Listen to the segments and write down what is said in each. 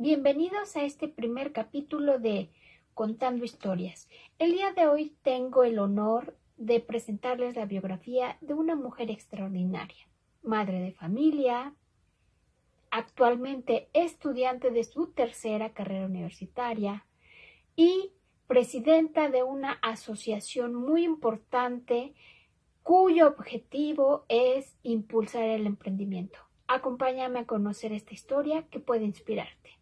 Bienvenidos a este primer capítulo de Contando Historias. El día de hoy tengo el honor de presentarles la biografía de una mujer extraordinaria, madre de familia, actualmente estudiante de su tercera carrera universitaria y presidenta de una asociación muy importante cuyo objetivo es impulsar el emprendimiento. Acompáñame a conocer esta historia que puede inspirarte.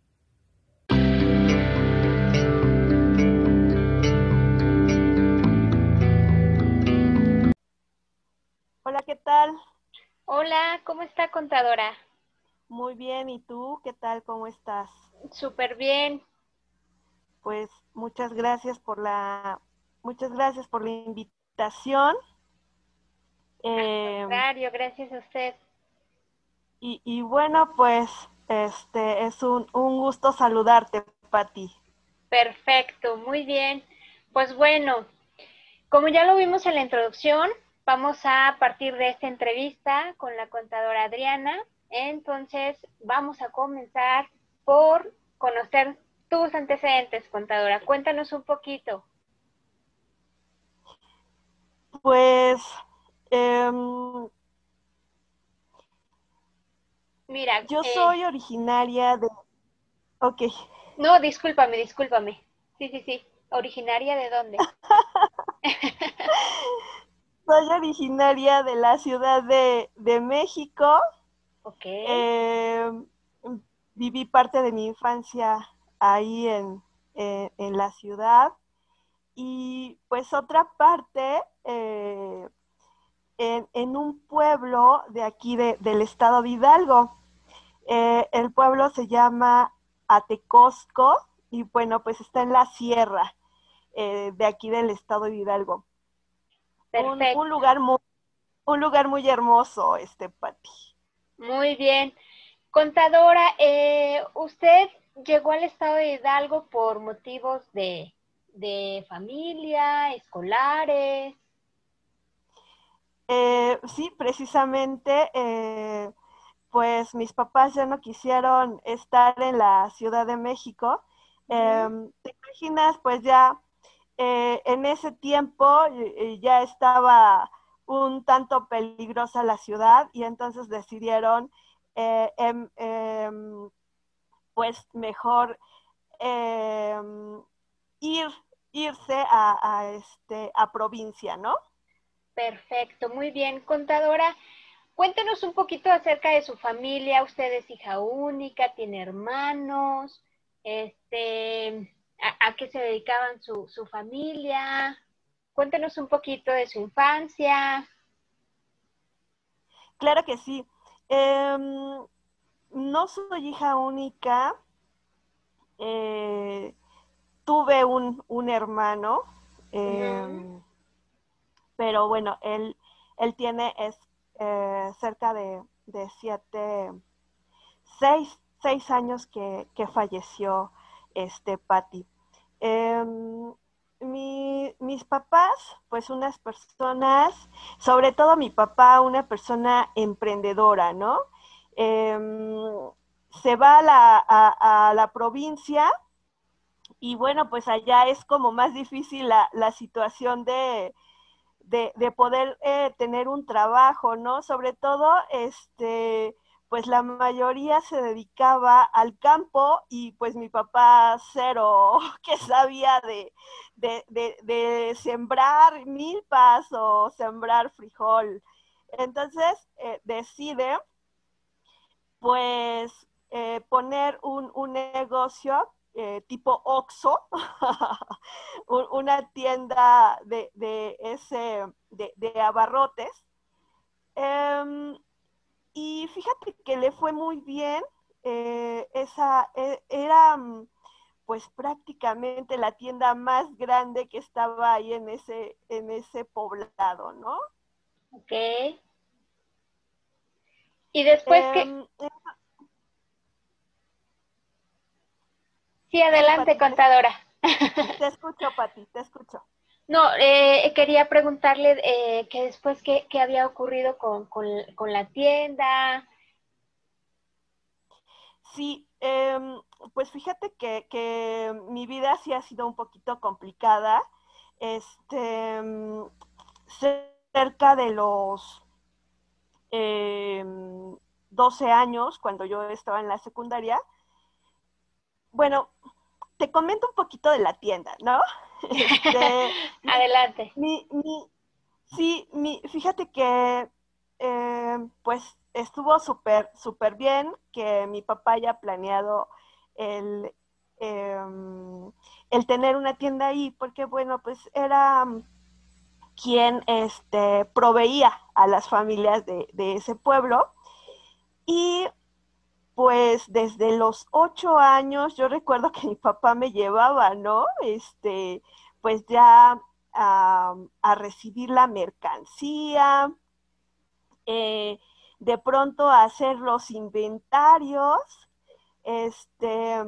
Hola, ¿qué tal? Hola, ¿cómo está contadora? Muy bien, ¿y tú qué tal? ¿Cómo estás? Súper bien. Pues muchas gracias por la muchas gracias por la invitación. Eh, gracias a usted. Y, bueno, pues este es un, un gusto saludarte, Pati. Perfecto, muy bien. Pues bueno, como ya lo vimos en la introducción, vamos a partir de esta entrevista con la contadora Adriana. Entonces, vamos a comenzar por conocer tus antecedentes, contadora. Cuéntanos un poquito. Pues em, Mira, yo eh, soy originaria de... Ok. No, discúlpame, discúlpame. Sí, sí, sí. ¿Originaria de dónde? soy originaria de la Ciudad de, México. Ok. Em, viví parte de mi infancia ahí en, la ciudad. Y pues otra parte eh, en, un pueblo de aquí del estado de Hidalgo. Eh, el pueblo se llama Atecosco y bueno, pues está en la sierra eh, de aquí del estado de Hidalgo. Un, lugar muy, un lugar muy hermoso, este Pati. Muy bien. Contadora, eh, ¿usted llegó al estado de Hidalgo por motivos de, de familia, escolares? Eh, sí, precisamente, eh, pues mis papás ya no quisieron estar en la Ciudad de México. Em, ¿Te imaginas? Pues ya eh, en ese tiempo ya estaba un tanto peligrosa la ciudad y entonces decidieron em, em, pues mejor ir, irse a, a, este, a provincia, ¿no? Perfecto, muy bien. Contadora, cuéntenos un poquito acerca de su familia. Usted es hija única, tiene hermanos, este, a, qué se dedicaban su, su, familia. Cuéntenos un poquito de su infancia. Claro que sí. Em, no soy hija única. Eh, tuve un, un hermano. Em, pero bueno, él, él tiene es, eh, cerca de, siete, seis, seis años que, falleció este Patty. Em, mis papás, pues unas personas, sobre todo mi papá, una persona emprendedora, ¿no? Em, se va a la, a, la, provincia y bueno, pues allá es como más difícil la, la situación de, de, poder eh, tener un trabajo, ¿no? Sobre todo, este, pues la mayoría se dedicaba al campo y pues mi papá cero que sabía de, de, sembrar milpas o sembrar frijol. Entonces eh, decide pues eh, poner un, un negocio eh, tipo Oxxo, una tienda de, ese, de, abarrotes. Em, y fíjate que le fue muy bien. Eh, esa e, era mm, pues prácticamente la tienda más grande que estaba ahí en ese, en ese poblado, ¿no? Ok. Y después que... Em, Sí, adelante, contadora. Te escucho, Pati, te escucho. No, eh, quería preguntarle eh, que después qué, había ocurrido con, la tienda. Sí, em, pues fíjate que, mi vida sí ha sido un poquito complicada. Este, cerca de los 12 años, cuando yo estaba en la secundaria, bueno, te comento un poquito de la tienda, ¿no? Este, Adelante. Mi, mi, sí, mi, fíjate que eh, pues estuvo súper, súper bien que mi papá haya planeado el, em, el tener una tienda ahí, porque bueno, pues era quien este, proveía a las familias de, de ese pueblo. Y pues desde los ocho años, yo recuerdo que mi papá me llevaba, ¿no? Este, pues ya a, recibir la mercancía, eh, de pronto a hacer los inventarios, este,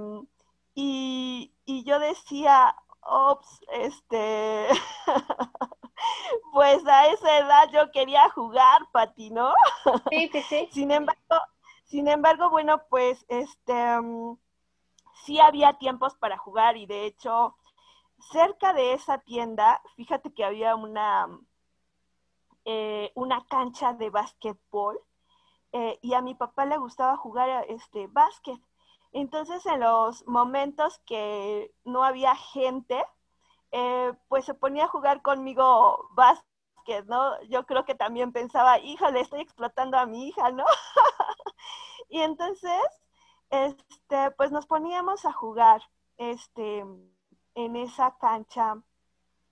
y, yo decía, ops, este, pues a esa edad yo quería jugar, Pati, ¿no? Sí, sí, sí. Sin embargo, sin embargo, bueno, pues este mm, sí había tiempos para jugar y de hecho cerca de esa tienda, fíjate que había una, eh, una cancha de básquetbol eh, y a mi papá le gustaba jugar este básquet. Entonces en los momentos que no había gente, eh, pues se ponía a jugar conmigo básquet, ¿no? Yo creo que también pensaba, híjole, estoy explotando a mi hija, ¿no? Y entonces, este, pues nos poníamos a jugar, este, en esa cancha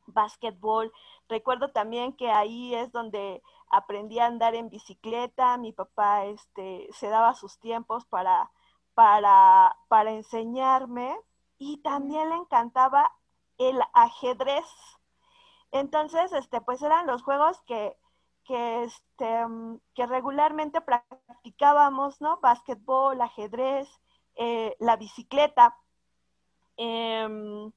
básquetbol. Recuerdo también que ahí es donde aprendí a andar en bicicleta. Mi papá, este, se daba sus tiempos para, para, para enseñarme y también le encantaba el ajedrez. Entonces, este, pues eran los juegos que, que, este, mm, que regularmente practicábamos, ¿no? Básquetbol, ajedrez, eh, la bicicleta. Em,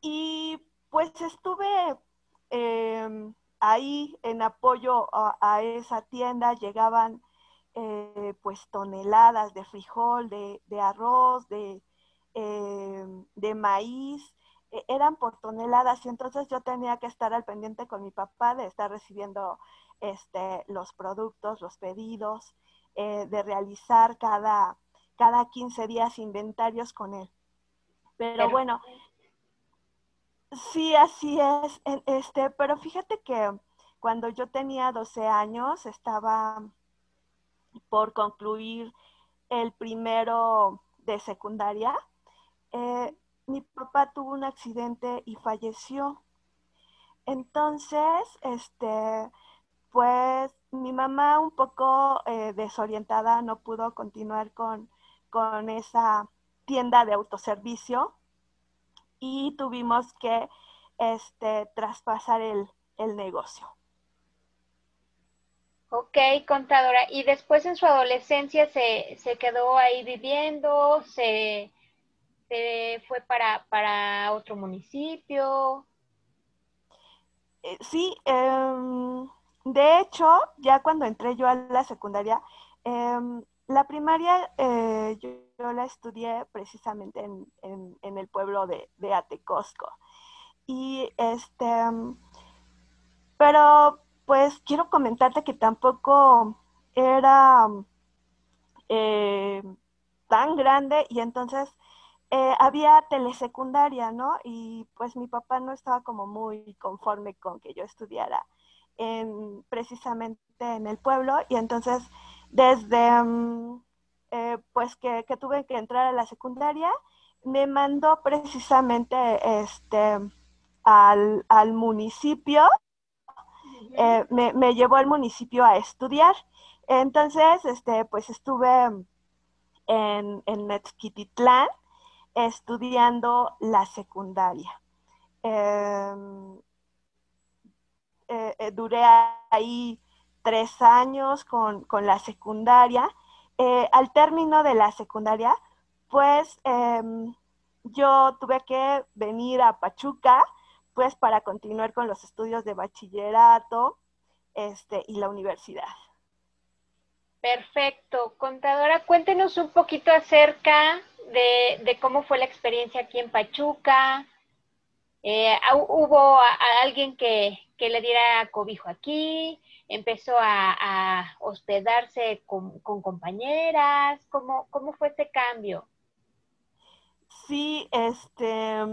y pues estuve em, ahí en apoyo a, esa tienda, llegaban eh, pues toneladas de frijol, de, arroz, de, em, de maíz, eran por toneladas y entonces yo tenía que estar al pendiente con mi papá de estar recibiendo este, los productos, los pedidos, eh, de realizar cada, cada 15 días inventarios con él. Pero, bueno, sí, así es. Este, pero fíjate que cuando yo tenía 12 años estaba por concluir el primero de secundaria. Eh, mi papá tuvo un accidente y falleció. Entonces, este, pues mi mamá un poco eh, desorientada no pudo continuar con, con esa tienda de autoservicio y tuvimos que este, traspasar el, negocio. Ok, contadora. ¿Y después en su adolescencia se, se quedó ahí viviendo? ¿Se, se fue para, para otro municipio. Eh, sí, em, de hecho, ya cuando entré yo a la secundaria, em, la primaria eh, yo, la estudié precisamente en, el pueblo de, de, Atecosco. Y este, pero pues quiero comentarte que tampoco era eh, tan grande y entonces eh, había telesecundaria, ¿no? Y pues mi papá no estaba como muy conforme con que yo estudiara en, precisamente en el pueblo y entonces desde mm, eh, pues que, tuve que entrar a la secundaria, me mandó precisamente este al, municipio, eh, me, me, llevó al municipio a estudiar. Entonces, este, pues estuve en, en Mezquititlán, estudiando la secundaria. Em, eh, eh, duré ahí tres años con, la secundaria. Eh, al término de la secundaria, pues em, yo tuve que venir a Pachuca, pues para continuar con los estudios de bachillerato este, y la universidad. Perfecto. Contadora, cuéntenos un poquito acerca de, cómo fue la experiencia aquí en Pachuca. Eh, ¿Hubo alguien que, le diera cobijo aquí? ¿Empezó a, hospedarse con, compañeras? ¿Cómo, ¿Cómo fue ese cambio? Sí, este,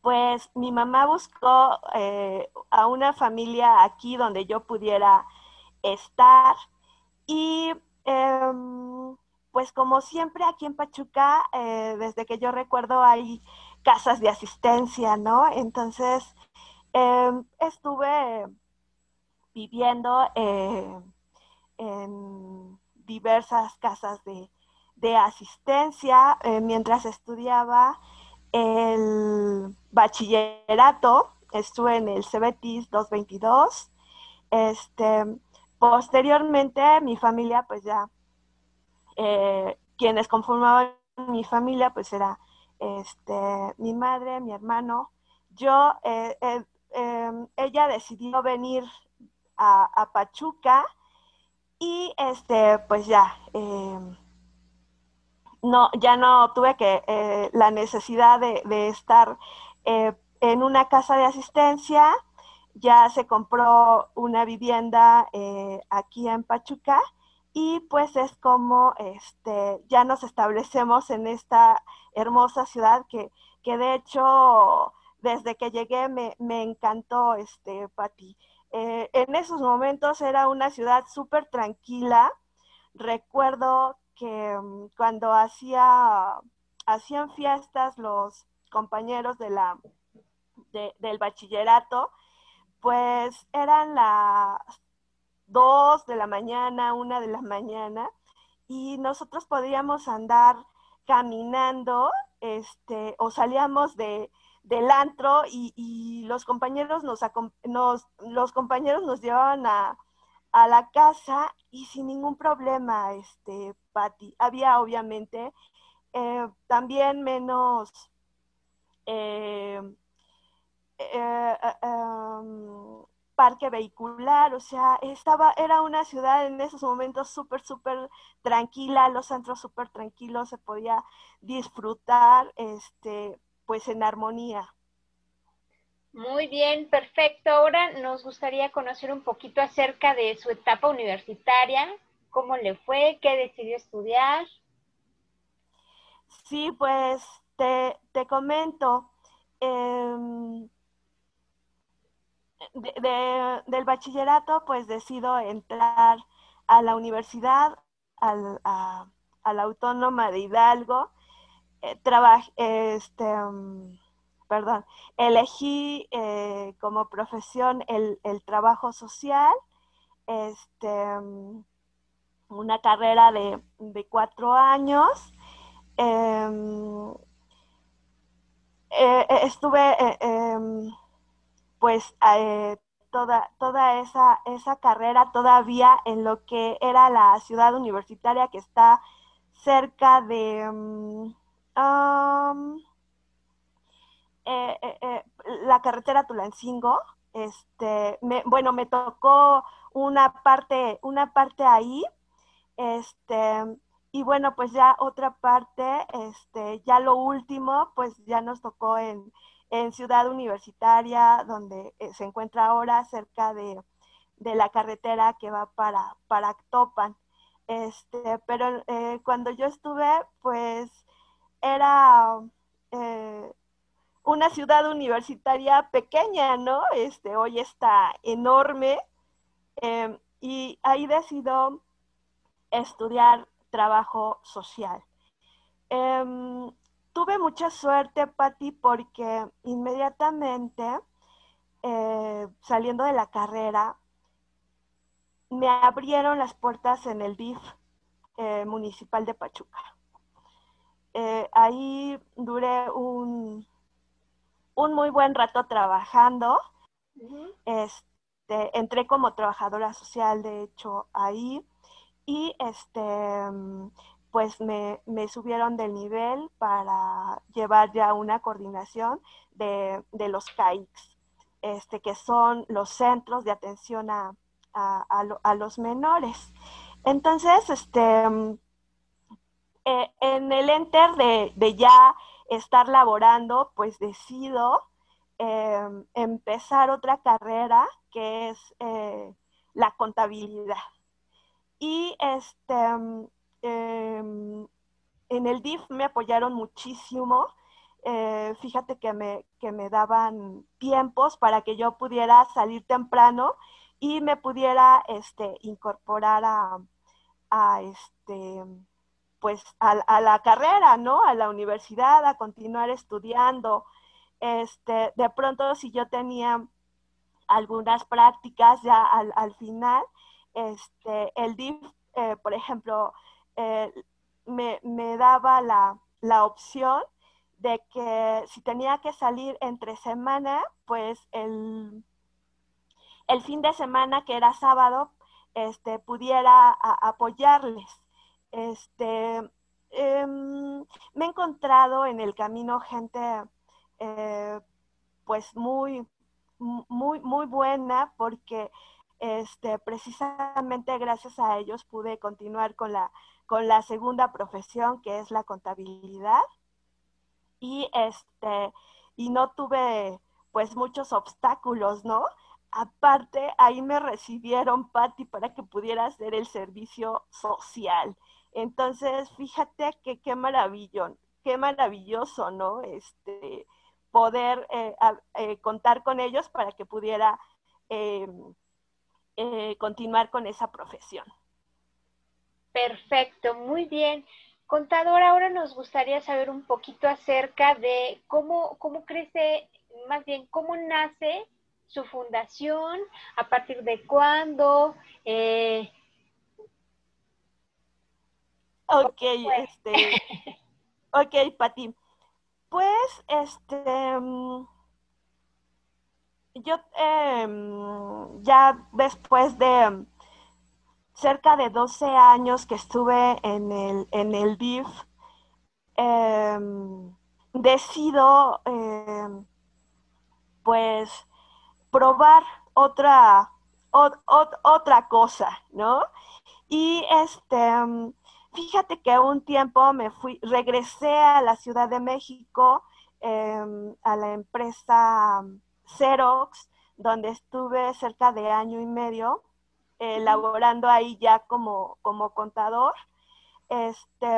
pues mi mamá buscó eh, a una familia aquí donde yo pudiera estar y em, pues como siempre aquí en Pachuca, eh, desde que yo recuerdo hay casas de asistencia, ¿no? Entonces em, estuve viviendo eh, en diversas casas de, asistencia eh, mientras estudiaba el bachillerato, estuve en el CBTIS 222. Este, posteriormente mi familia pues ya eh, quienes conformaban mi familia, pues era este, mi madre, mi hermano, yo, eh, eh, em, ella decidió venir a, Pachuca y este, pues ya, em, no, ya no tuve que la necesidad de, de estar en una casa de asistencia, ya se compró una vivienda aquí en Pachuca y pues es como este, ya nos establecemos en esta hermosa ciudad que, que de hecho desde que llegué me, encantó, este, Pati. Eh, en esos momentos era una ciudad súper tranquila. Recuerdo que mm, cuando hacía, hacían fiestas los compañeros de la, del bachillerato, pues eran las dos de la mañana, una de la mañana, y nosotros podíamos andar caminando, este, o salíamos de, del antro y, los compañeros nos, nos, los compañeros nos llevaban a, la casa y sin ningún problema, este, Patti. Había obviamente eh, también menos eh, eh, em, parque vehicular, o sea, estaba, era una ciudad en esos momentos súper, súper tranquila, los centros súper tranquilos, se podía disfrutar, este, pues en armonía. Muy bien, perfecto. Ahora nos gustaría conocer un poquito acerca de su etapa universitaria, cómo le fue, qué decidió estudiar. Sí, pues te, te comento. Eh, del bachillerato, pues decido entrar a la universidad, a, la Autónoma de Hidalgo. Eh, este, mm, perdón, elegí eh, como profesión el, trabajo social, este, mm, una carrera de, cuatro años. Em, eh, estuve em, pues eh, toda, toda esa, esa carrera todavía en lo que era la ciudad universitaria que está cerca de mm, eh, eh, la carretera Tulancingo. Este, bueno, me tocó una parte, una parte ahí, este, y bueno, pues ya otra parte, este, ya lo último, pues ya nos tocó en, en Ciudad Universitaria, donde eh, se encuentra ahora cerca de, la carretera que va para, para Actopan. Este, pero eh, cuando yo estuve, pues era eh, una ciudad universitaria pequeña, ¿no? Este, hoy está enorme. Em, y ahí decido estudiar trabajo social. Em, tuve mucha suerte, Patti, porque inmediatamente eh, saliendo de la carrera, me abrieron las puertas en el DIF eh, municipal de Pachuca. Eh, ahí duré un, un, muy buen rato trabajando. este, entré como trabajadora social, de hecho, ahí. Y este, pues me, subieron del nivel para llevar ya una coordinación de, los CAICs, este, que son los centros de atención a, los menores. Entonces, este, eh, en el enter de, ya estar laborando, pues decido em, empezar otra carrera que es eh, la contabilidad. Y este, em, en el DIF me apoyaron muchísimo. Eh, fíjate que me, que me daban tiempos para que yo pudiera salir temprano y me pudiera este, incorporar a, a este, pues a, la carrera, ¿no? A la universidad, a continuar estudiando. Este, de pronto, si yo tenía algunas prácticas ya al, final, este, el DIF, eh, por ejemplo, eh, me, daba la, la, opción de que si tenía que salir entre semana, pues el, el fin de semana, que era sábado, este, pudiera apoyarles. Este, em, me he encontrado en el camino gente eh, pues muy, muy, muy buena porque este, precisamente gracias a ellos pude continuar con la, con la segunda profesión que es la contabilidad y este y no tuve pues muchos obstáculos, ¿no? Aparte, ahí me recibieron, Patti, para que pudiera hacer el servicio social. Entonces, fíjate que qué maravillón, qué maravilloso, ¿no? Este, poder eh, eh, contar con ellos para que pudiera em, eh, continuar con esa profesión. Perfecto, muy bien. Contador, ahora nos gustaría saber un poquito acerca de cómo, cómo crece, más bien, cómo nace su fundación, a partir de cuándo. Eh... Ok, este, ok, Pati. Pues, este, mm, yo em, ya después de cerca de 12 años que estuve en el, en el DIF, em, decido, em, pues, probar otra, otra cosa, ¿no? Y este, mm, fíjate que un tiempo me fui, regresé a la Ciudad de México, em, a la empresa Xerox, donde estuve cerca de año y medio, elaborando ahí ya como, como contador. Este,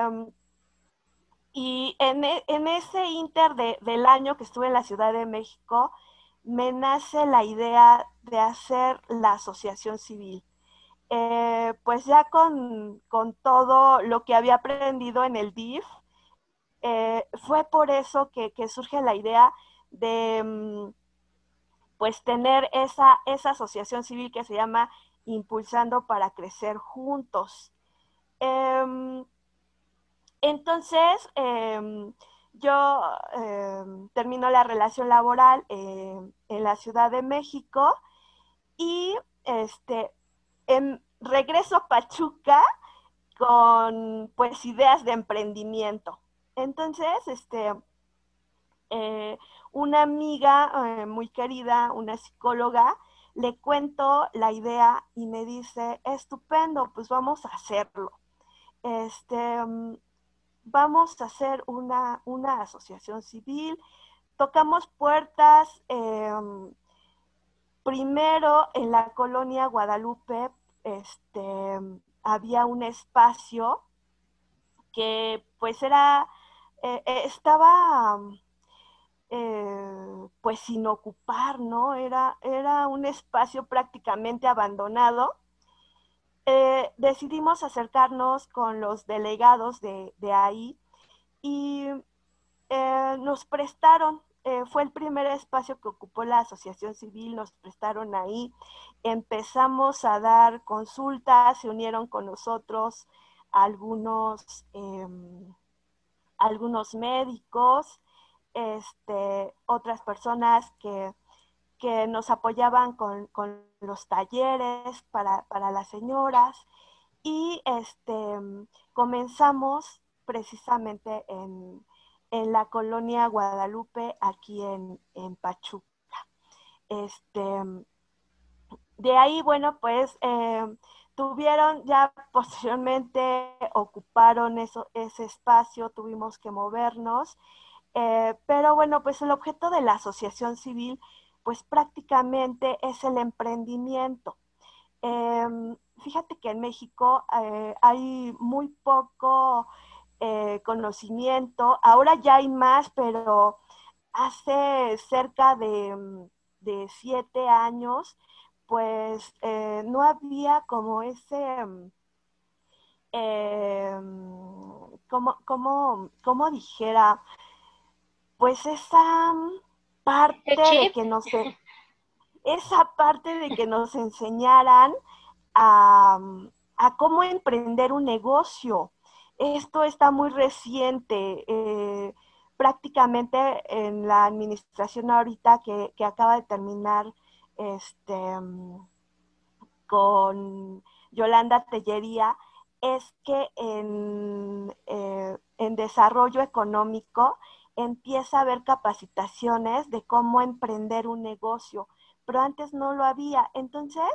y en, e, en ese inter de, del año que estuve en la Ciudad de México, me nace la idea de hacer la asociación civil. Eh, pues ya con, todo lo que había aprendido en el DIF, eh, fue por eso que, surge la idea de mm, pues tener esa, esa asociación civil que se llama Impulsando para Crecer Juntos. Em, entonces, em, yo em, termino la relación laboral en la Ciudad de México y este, regreso a Pachuca con pues ideas de emprendimiento. Entonces, este, eh, una amiga eh, muy querida, una psicóloga, le cuento la idea y me dice, estupendo, pues vamos a hacerlo. Este, mm, vamos a hacer una, asociación civil, tocamos puertas, em, primero en la colonia Guadalupe, este, había un espacio que pues era, eh, estaba eh, pues sin ocupar, ¿no? Era, era un espacio prácticamente abandonado eh, decidimos acercarnos con los delegados de, ahí y eh, nos prestaron, fue el primer espacio que ocupó la asociación civil, nos prestaron ahí, empezamos a dar consultas, se unieron con nosotros algunos, em, algunos médicos, este, otras personas que que nos apoyaban con, los talleres para, las señoras y este, comenzamos precisamente en, la colonia Guadalupe, aquí en, Pachuca. Este, de ahí, bueno, pues eh, tuvieron ya posteriormente, ocuparon eso, ese espacio, tuvimos que movernos, eh, pero bueno, pues el objeto de la asociación civil, pues prácticamente es el emprendimiento. Em, fíjate que en México eh, hay muy poco eh, conocimiento, ahora ya hay más, pero hace cerca de, de siete años, pues no había como ese, eh, como, dijera, pues esa parte de que nos, esa parte de que nos enseñaran a, cómo emprender un negocio. Esto está muy reciente. Eh, prácticamente en la administración ahorita que, que acaba de terminar este, con Yolanda Tellería es que eh, en, desarrollo económico empieza a haber capacitaciones de cómo emprender un negocio, pero antes no lo había. Entonces,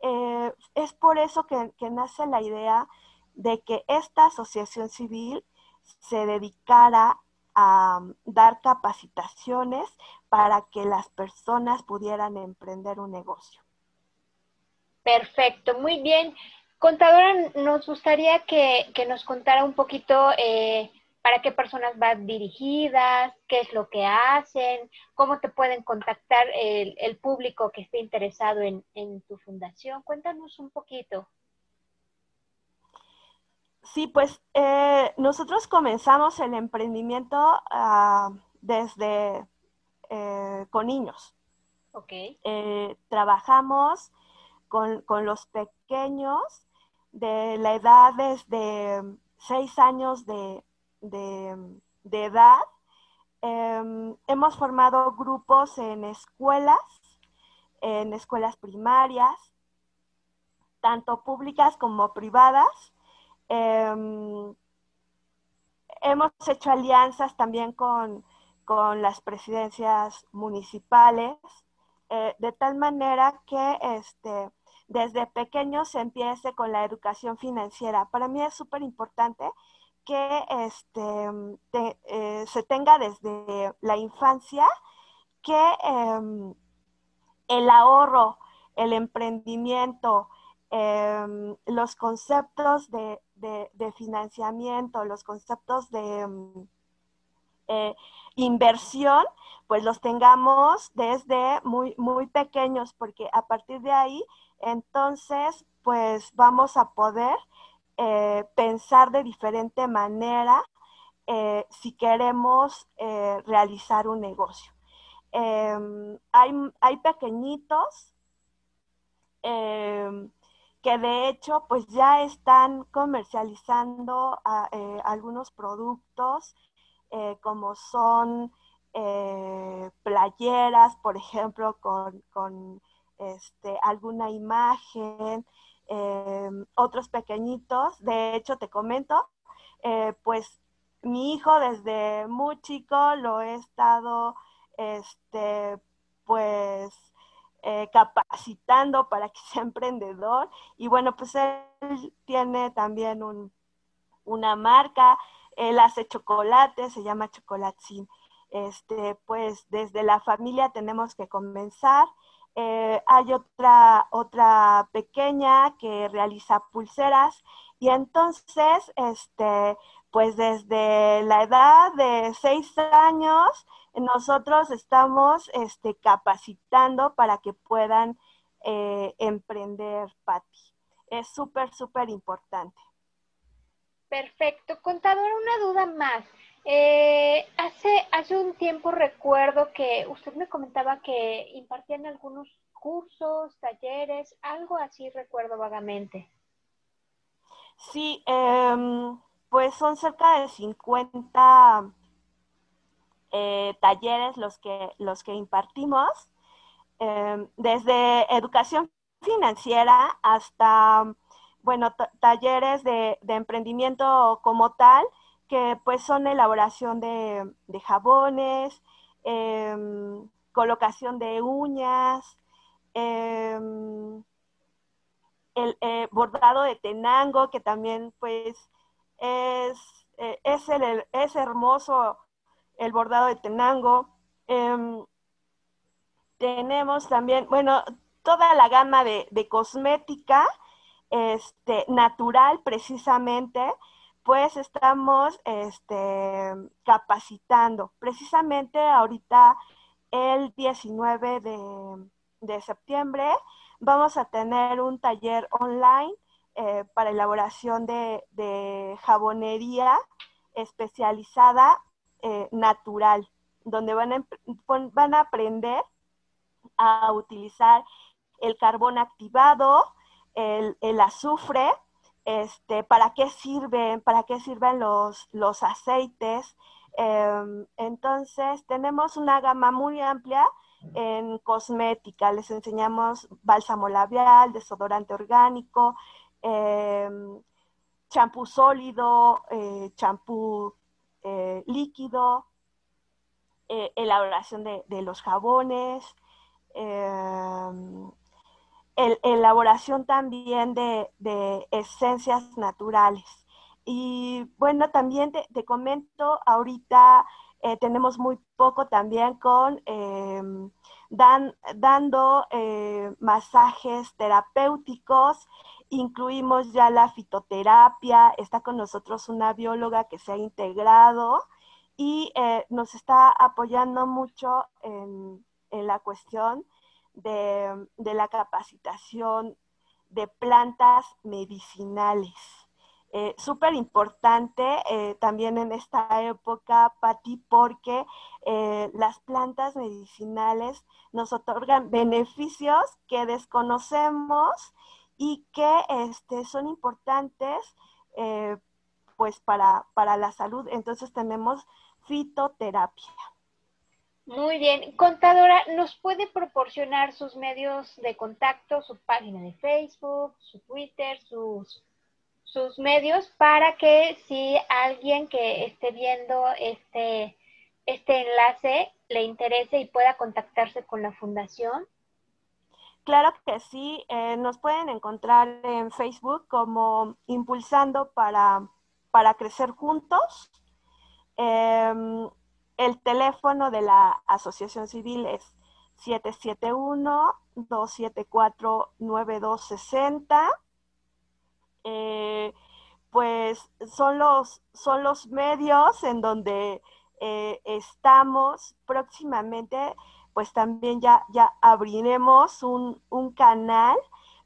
eh, es por eso que, nace la idea de que esta asociación civil se dedicara a dar capacitaciones para que las personas pudieran emprender un negocio. Perfecto, muy bien. Contadora, nos gustaría que, nos contara un poquito eh, para qué personas van dirigidas, qué es lo que hacen, cómo te pueden contactar el, público que esté interesado en, tu fundación. Cuéntanos un poquito. Sí, pues eh, nosotros comenzamos el emprendimiento ah, desde eh, con niños. Okay. Eh, trabajamos con, los pequeños de la edad desde seis años de, edad. Em, hemos formado grupos en escuelas, en escuelas primarias, tanto públicas como privadas. Em, hemos hecho alianzas también con con las presidencias municipales, eh, de tal manera que este, desde pequeños se empiece con la educación financiera. Para mí es súper importante que este, eh, se tenga desde la infancia que em, el ahorro, el emprendimiento, em, los conceptos de, de, financiamiento, los conceptos de em, eh, inversión, pues los tengamos desde muy, muy pequeños, porque a partir de ahí, entonces, pues vamos a poder eh, pensar de diferente manera eh, si queremos realizar un negocio. Em, hay, hay, pequeñitos em, que de hecho pues ya están comercializando ah, algunos productos eh, como son eh, playeras, por ejemplo, con, este, alguna imagen, em, otros pequeñitos. De hecho, te comento, eh, pues mi hijo desde muy chico lo he estado, este, pues, capacitando para que sea emprendedor. Y bueno, pues él tiene también una marca él hace chocolate, se llama Chocolatzin. Este, pues desde la familia tenemos que comenzar. Eh, hay otra, otra pequeña que realiza pulseras y entonces, este, pues desde la edad de seis años, nosotros estamos este, capacitando para que puedan eh, emprender, Patti. Es súper, súper importante. Perfecto. Contador, una duda más. Eh, hace, hace un tiempo recuerdo que usted me comentaba que impartían algunos cursos, talleres, algo así recuerdo vagamente. Sí, em, pues son cerca de 50 eh, talleres los que, los que impartimos, em, desde educación financiera hasta bueno, talleres de, emprendimiento como tal, que pues son elaboración de, jabones, em, colocación de uñas, em, el eh, bordado de Tenango, que también pues es, eh, es, el, es hermoso el bordado de Tenango. Em, tenemos también, bueno, toda la gama de, de cosmética este, natural precisamente, pues estamos este, capacitando. Precisamente ahorita el 19 de, septiembre vamos a tener un taller online eh, para elaboración de, jabonería especializada eh, natural, donde van a, van a aprender a utilizar el carbón activado, el, azufre, este, para qué sirven, para qué sirven los, los aceites. Em, entonces, tenemos una gama muy amplia en cosmética. Les enseñamos bálsamo labial, desodorante orgánico, em, champú sólido, eh, champú eh, líquido, eh, elaboración de, de, los jabones, em, elaboración también de, esencias naturales. Y bueno, también te, comento, ahorita eh, tenemos muy poco también con em, dando eh, masajes terapéuticos, incluimos ya la fitoterapia, está con nosotros una bióloga que se ha integrado y eh, nos está apoyando mucho en, en la cuestión de, la capacitación de plantas medicinales. Eh, Súper importante eh, también en esta época, Patti, porque eh, las plantas medicinales nos otorgan beneficios que desconocemos y que este, son importantes pues para, para la salud. Entonces tenemos fitoterapia. Muy bien. Contadora, ¿nos puede proporcionar sus medios de contacto, su página de Facebook, su Twitter, sus, sus medios para que si alguien que esté viendo este, este enlace le interese y pueda contactarse con la fundación? Claro que sí, eh, nos pueden encontrar en Facebook como Impulsando para, para Crecer Juntos. Em, el teléfono de la Asociación Civil es 771-274-9260. Eh, pues son los, son los medios en donde eh, estamos próximamente, pues también ya, ya abriremos un, un canal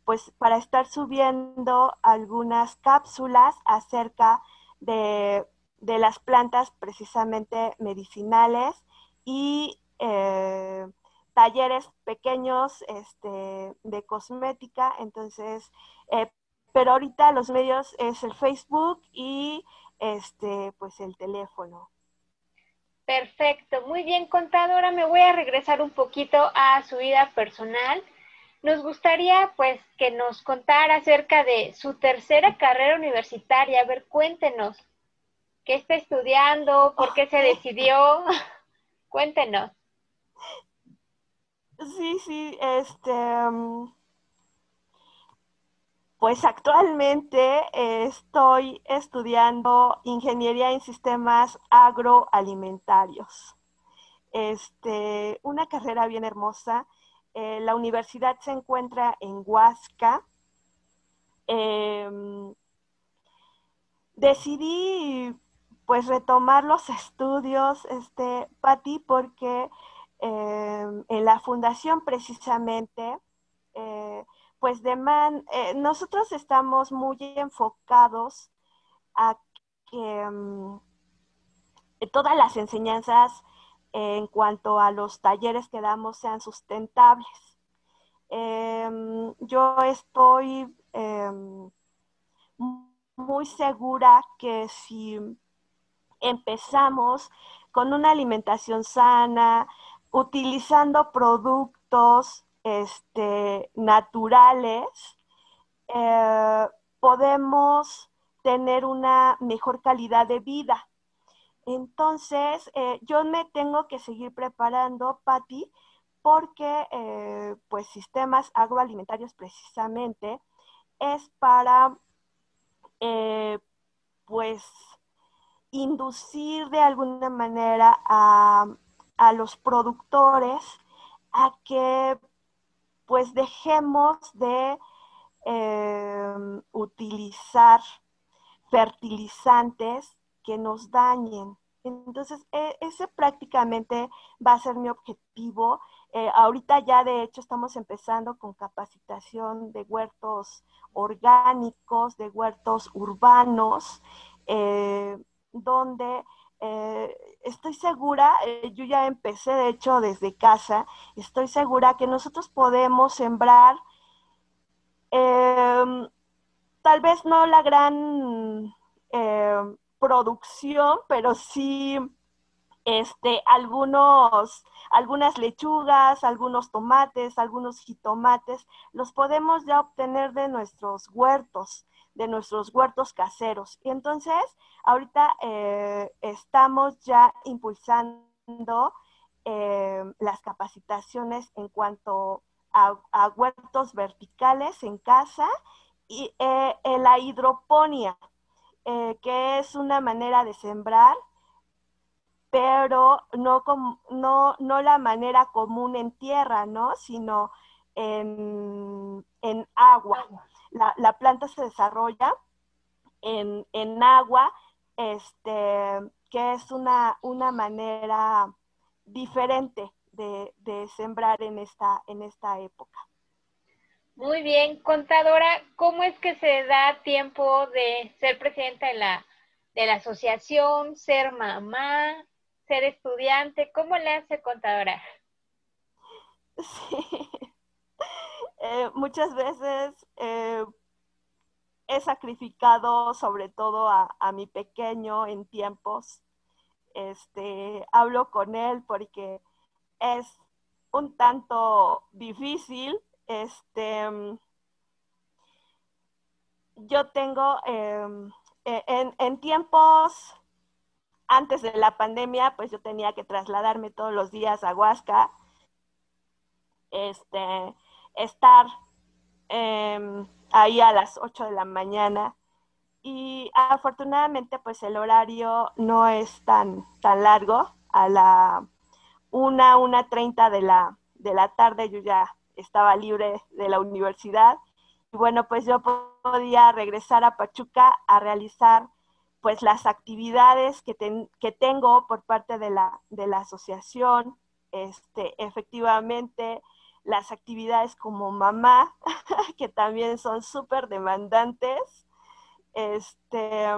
pues para estar subiendo algunas cápsulas acerca de de las plantas precisamente medicinales y eh, talleres pequeños este, de cosmética. Entonces, eh, pero ahorita los medios es el Facebook y este, pues el teléfono. Perfecto, muy bien contadora. Me voy a regresar un poquito a su vida personal. Nos gustaría pues que nos contara acerca de su tercera carrera universitaria. A ver, cuéntenos. ¿Qué está estudiando? ¿Por qué se decidió? Cuéntenos. Sí, sí, este, mm, pues actualmente estoy estudiando ingeniería en sistemas agroalimentarios. Este, una carrera bien hermosa. Eh, la universidad se encuentra en Huasca. Em, decidí pues retomar los estudios, este, Patti, porque em, en la fundación precisamente, eh, pues deman eh, nosotros estamos muy enfocados a que em, todas las enseñanzas en cuanto a los talleres que damos sean sustentables. Em, yo estoy muy segura que si empezamos con una alimentación sana, utilizando productos este, naturales, eh, podemos tener una mejor calidad de vida. Entonces, eh, yo me tengo que seguir preparando, Patti, porque eh, pues sistemas agroalimentarios precisamente es para, pues, inducir de alguna manera a, los productores a que pues dejemos de em, utilizar fertilizantes que nos dañen. Entonces, e, ese prácticamente va a ser mi objetivo. Eh, ahorita ya de hecho estamos empezando con capacitación de huertos orgánicos, de huertos urbanos. Eh, donde eh, estoy segura, eh, yo ya empecé de hecho desde casa, estoy segura que nosotros podemos sembrar em, tal vez no la gran em, producción, pero sí este, algunos, algunas lechugas, algunos tomates, algunos jitomates, los podemos ya obtener de nuestros huertos de nuestros huertos caseros. Y entonces, ahorita eh, estamos ya impulsando eh, las capacitaciones en cuanto a, huertos verticales en casa y eh, la hidroponía, que es una manera de sembrar pero no, no, no la manera común en tierra, ¿no? Sino en, en agua la, planta se desarrolla en, agua, este, que es una, una manera diferente de, sembrar en esta, en esta época. Muy bien, contadora, ¿cómo es que se da tiempo de ser presidenta de la, de la asociación, ser mamá, ser estudiante? ¿Cómo le hace contadora? Sí, eh, muchas veces eh, he sacrificado sobre todo a, mi pequeño en tiempos. Este, hablo con él porque es un tanto difícil. Este, yo tengo em, e, en, en, tiempos antes de la pandemia, pues yo tenía que trasladarme todos los días a Huasca. Este, estar em, ahí a las 8 de la mañana. Y afortunadamente, pues el horario no es tan, tan largo. A la 1, 1.30 de la, de la tarde yo ya estaba libre de la universidad. Y bueno, pues yo podía regresar a Pachuca a realizar pues las actividades que, que tengo por parte de la, de la asociación. Este, efectivamente, las actividades como mamá, que también son súper demandantes. Este,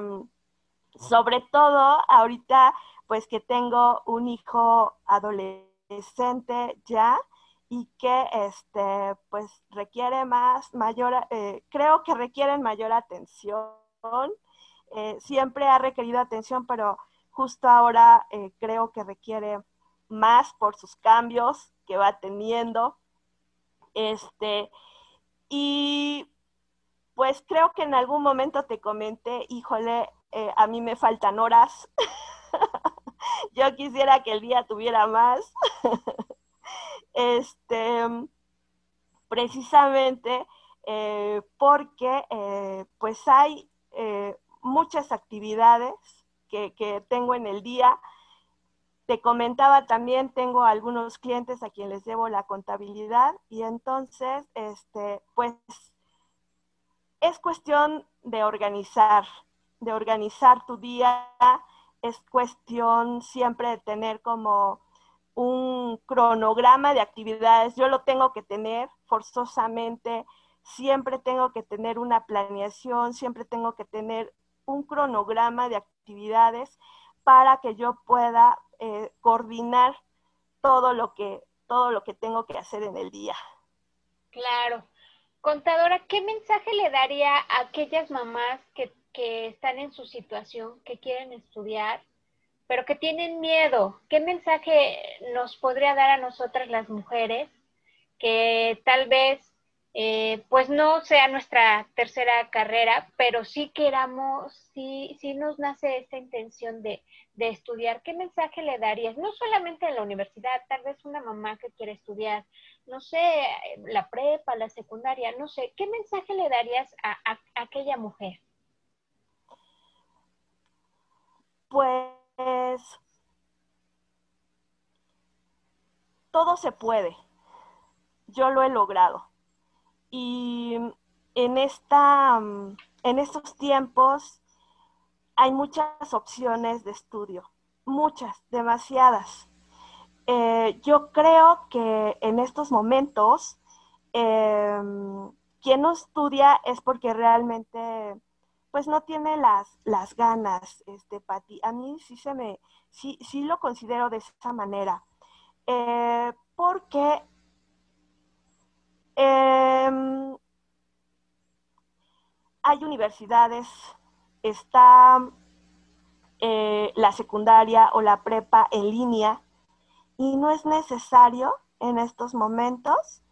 sobre todo ahorita, pues que tengo un hijo adolescente ya y que este, pues requiere más, mayor, eh, creo que requieren mayor atención. Eh, siempre ha requerido atención, pero justo ahora eh, creo que requiere más por sus cambios que va teniendo. Este, y pues creo que en algún momento te comenté, híjole, eh, a mí me faltan horas. Yo quisiera que el día tuviera más. este, precisamente eh, porque eh, pues hay muchas actividades que, que tengo en el día te comentaba también, tengo algunos clientes a quien les llevo la contabilidad y entonces, este, pues, es cuestión de organizar, de organizar tu día, es cuestión siempre de tener como un cronograma de actividades. Yo lo tengo que tener forzosamente, siempre tengo que tener una planeación, siempre tengo que tener un cronograma de actividades para que yo pueda eh, coordinar todo lo que todo lo que tengo que hacer en el día. Claro. Contadora, ¿qué mensaje le daría a aquellas mamás que, que están en su situación, que quieren estudiar, pero que tienen miedo? ¿Qué mensaje nos podría dar a nosotras las mujeres que tal vez eh, pues no sea nuestra tercera carrera, pero sí queramos, sí, sí nos nace esta intención de, de, estudiar, ¿qué mensaje le darías? No solamente en la universidad, tal vez una mamá que quiere estudiar, no sé, la prepa, la secundaria, no sé, ¿qué mensaje le darías a, a aquella mujer? Pues todo se puede. Yo lo he logrado y en, esta, en estos tiempos hay muchas opciones de estudio, muchas, demasiadas. Eh, yo creo que en estos momentos em, quien no estudia es porque realmente pues no tiene las, las ganas, este, Pati. A mí sí se me, sí, sí lo considero de esa manera. Eh, porque Em, hay universidades, está eh, la secundaria o la prepa en línea y no es necesario en estos momentos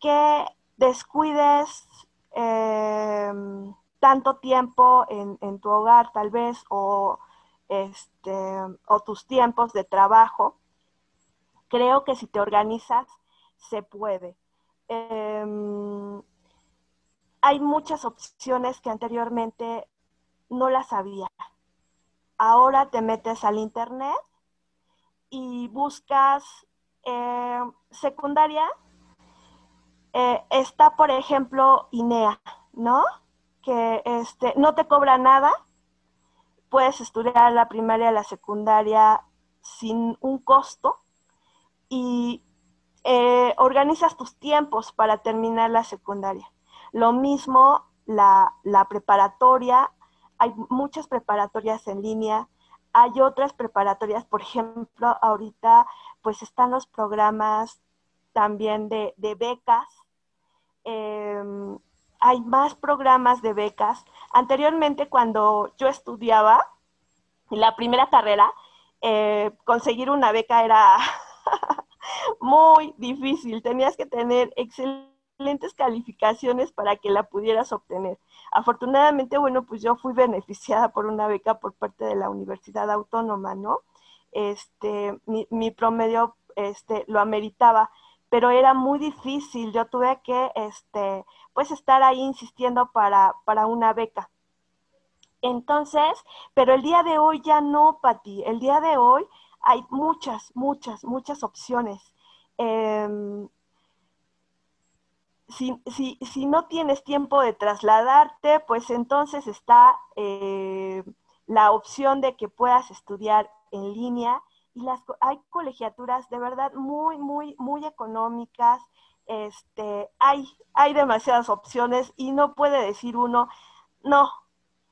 que descuides em, tanto tiempo en, en, tu hogar tal vez o, este, o tus tiempos de trabajo. Creo que si te organizas, se puede. Em, hay muchas opciones que anteriormente no las había. Ahora te metes al internet y buscas eh, secundaria. Eh, está, por ejemplo, INEA, ¿no? Que este, no te cobra nada. Puedes estudiar la primaria la secundaria sin un costo. Y eh, organizas tus tiempos para terminar la secundaria. Lo mismo la, preparatoria, hay muchas preparatorias en línea, hay otras preparatorias, por ejemplo, ahorita pues están los programas también de, becas, em, hay más programas de becas. Anteriormente cuando yo estudiaba, la primera carrera, eh, conseguir una beca era muy difícil. Tenías que tener excelentes calificaciones para que la pudieras obtener. Afortunadamente, bueno, pues yo fui beneficiada por una beca por parte de la Universidad Autónoma, ¿no? Este, mi, promedio este, lo ameritaba, pero era muy difícil. Yo tuve que, este, pues, estar ahí insistiendo para, para una beca. Entonces, pero el día de hoy ya no, Pati. El día de hoy hay muchas, muchas, muchas opciones. Em, si, no tienes tiempo de trasladarte, pues entonces está eh, la opción de que puedas estudiar en línea y las hay colegiaturas de verdad muy, muy, muy económicas. Este, hay, hay demasiadas opciones y no puede decir uno, no,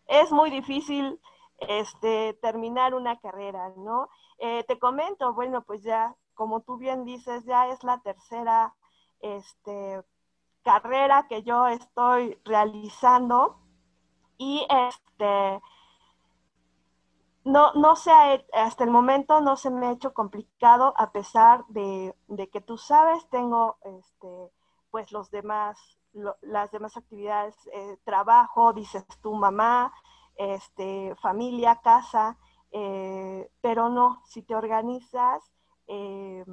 es muy difícil este, terminar una carrera, ¿no? Eh, te comento, bueno, pues ya, como tú bien dices, ya es la tercera este, carrera que yo estoy realizando y este, no, no se hasta el momento no se me ha hecho complicado a pesar de, que tú sabes, tengo este, pues los demás, las demás actividades, eh, trabajo, dices tu mamá, este, familia, casa, eh, pero no, si te organizas, eh,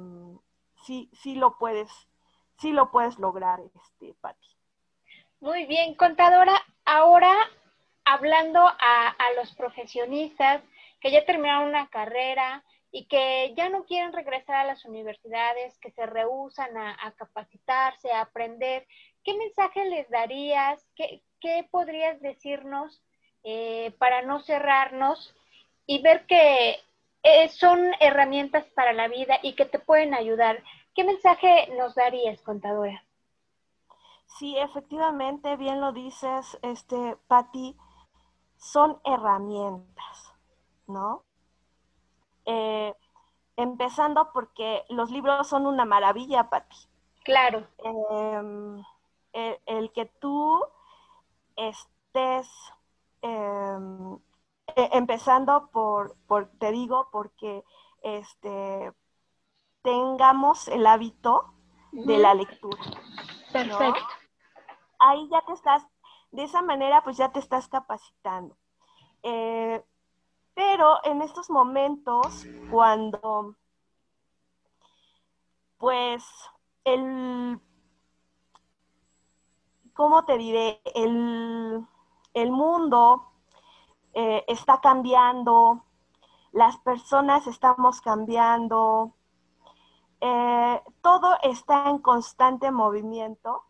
sí, sí lo puedes, sí lo puedes lograr, este, Pati. Muy bien, contadora. Ahora, hablando a, los profesionistas que ya terminaron una carrera y que ya no quieren regresar a las universidades, que se rehusan a, capacitarse, a aprender, ¿qué mensaje les darías? ¿Qué, qué podrías decirnos eh, para no cerrarnos y ver que eh, son herramientas para la vida y que te pueden ayudar. ¿Qué mensaje nos darías, contadora? Sí, efectivamente, bien lo dices, este, Patti, son herramientas, ¿no? Eh, empezando porque los libros son una maravilla, Patti. Claro. Em, el, que tú estés eh, empezando por, por, te digo, porque este, tengamos el hábito de la lectura. Perfecto. ahí ya te estás, de esa manera pues ya te estás capacitando. Eh, pero en estos momentos, cuando pues el, ¿cómo te diré? El, mundo eh, está cambiando, las personas estamos cambiando, eh, todo está en constante movimiento,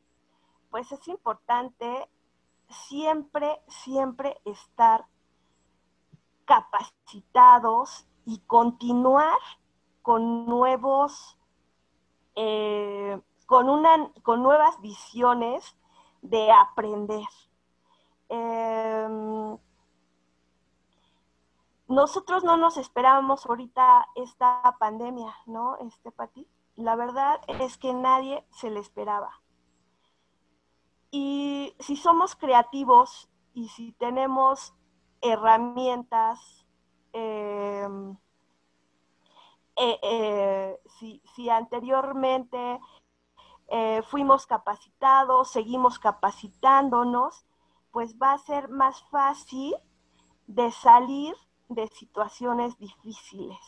pues es importante siempre, siempre estar capacitados y continuar con nuevos, eh, con, una, con nuevas visiones de aprender. Em, nosotros no nos esperábamos ahorita esta pandemia, ¿no, este Pati? La verdad es que nadie se le esperaba. Y si somos creativos y si tenemos herramientas, em, eh, eh, si, anteriormente eh, fuimos capacitados, seguimos capacitándonos, pues va a ser más fácil de salir de situaciones difíciles.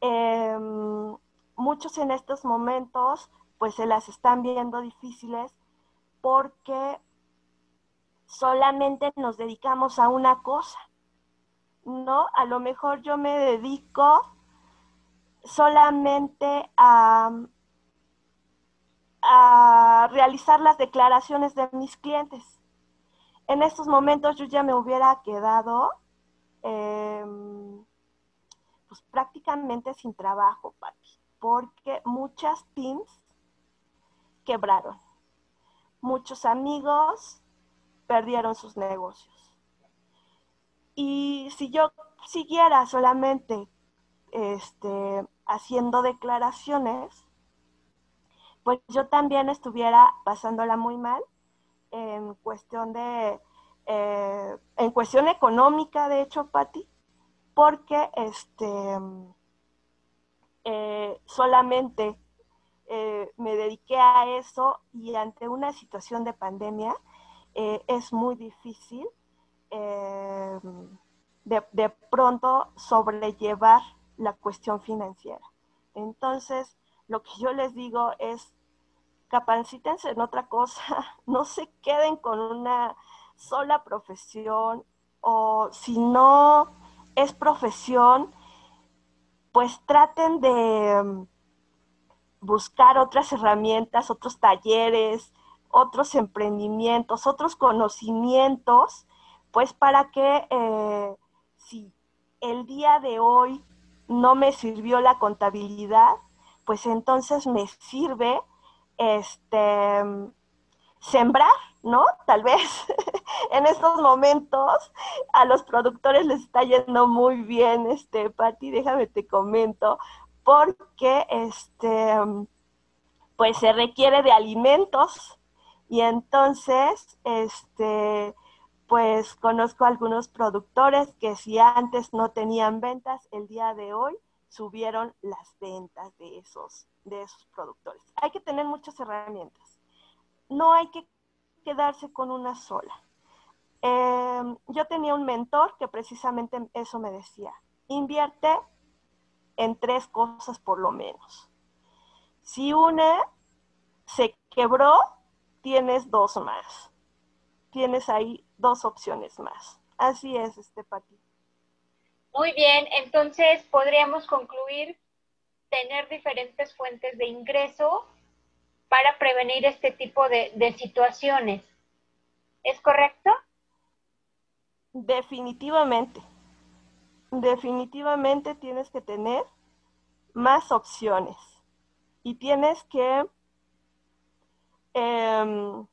Em, muchos en estos momentos pues se las están viendo difíciles porque solamente nos dedicamos a una cosa, ¿no? A lo mejor yo me dedico solamente a, a realizar las declaraciones de mis clientes. En estos momentos yo ya me hubiera quedado Em, pues prácticamente sin trabajo, porque muchas teams quebraron. Muchos amigos perdieron sus negocios. Y si yo siguiera solamente este, haciendo declaraciones, pues yo también estuviera pasándola muy mal en cuestión de eh, en cuestión económica, de hecho, Patti, porque este, eh, solamente eh, me dediqué a eso y ante una situación de pandemia es muy difícil de, de, pronto sobrellevar la cuestión financiera. Entonces, lo que yo les digo es, capacítense en otra cosa, no se queden con una sola profesión o si no es profesión, pues traten de mm, buscar otras herramientas, otros talleres, otros emprendimientos, otros conocimientos, pues para que eh, si el día de hoy no me sirvió la contabilidad, pues entonces me sirve este sembrar, ¿no? Tal vez en estos momentos a los productores les está yendo muy bien, este, Pati, déjame te comento, porque este, pues se requiere de alimentos y entonces, este, pues conozco algunos productores que si antes no tenían ventas, el día de hoy subieron las ventas de esos, de esos productores. Hay que tener muchas herramientas. No hay que quedarse con una sola. Em, yo tenía un mentor que precisamente eso me decía, invierte en tres cosas por lo menos. Si una se quebró, tienes dos más. Tienes ahí dos opciones más. Así es, este Pati. Muy bien, entonces podríamos concluir tener diferentes fuentes de ingreso para prevenir este tipo de situaciones. ¿Es correcto? Definitivamente, definitivamente tienes que tener más opciones y tienes que, em,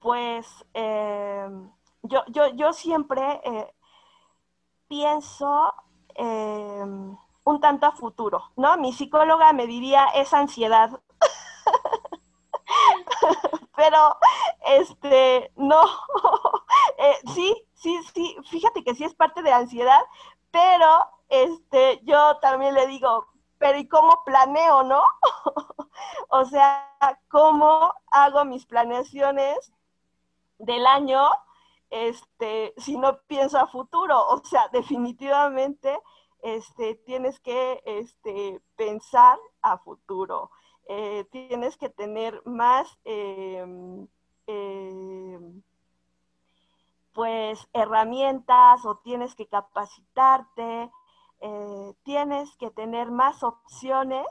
pues, em, yo, yo, yo, siempre eh, pienso em, un tanto a futuro, ¿no? Mi psicóloga me diría es ansiedad. Pero, este, no, eh, sí, sí, sí, fíjate que sí es parte de ansiedad, pero, este, yo también le digo, pero ¿y cómo planeo, no? O sea, ¿cómo hago mis planeaciones del año este, si no pienso a futuro? O sea, definitivamente este, tienes que este, pensar a futuro. Eh, tienes que tener más em, em, pues herramientas o tienes que capacitarte, eh, tienes que tener más opciones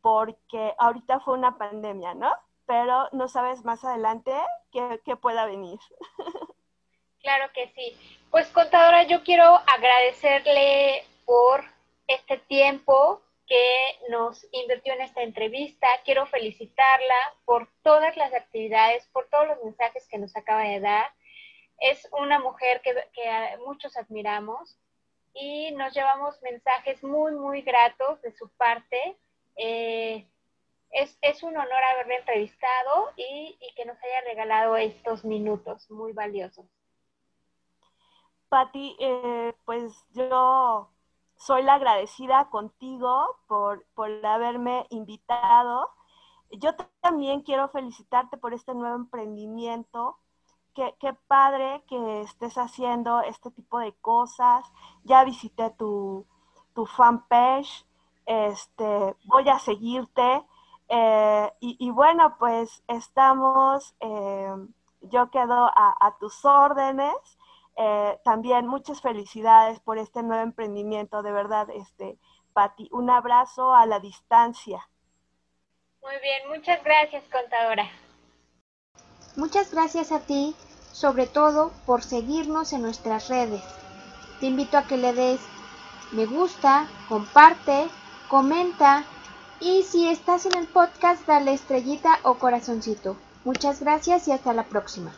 porque ahorita fue una pandemia, ¿no? Pero no sabes más adelante qué, pueda venir. Claro que sí. Pues contadora, yo quiero agradecerle por este tiempo que nos invirtió en esta entrevista. Quiero felicitarla por todas las actividades, por todos los mensajes que nos acaba de dar. Es una mujer que, muchos admiramos y nos llevamos mensajes muy, muy gratos de su parte. Eh, es, un honor haberle entrevistado y, que nos haya regalado estos minutos muy valiosos. Patti, eh, pues yo soy la agradecida contigo por, por haberme invitado. Yo también quiero felicitarte por este nuevo emprendimiento. Qué, padre que estés haciendo este tipo de cosas. Ya visité tu, tu fanpage. Este, voy a seguirte. Eh, y, bueno, pues estamos, eh, yo quedo a tus órdenes eh, también muchas felicidades por este nuevo emprendimiento, de verdad, este, Patti, un abrazo a la distancia. Muy bien, muchas gracias, contadora. Muchas gracias a ti, sobre todo por seguirnos en nuestras redes. Te invito a que le des me gusta, comparte, comenta y si estás en el podcast dale estrellita o corazoncito. Muchas gracias y hasta la próxima.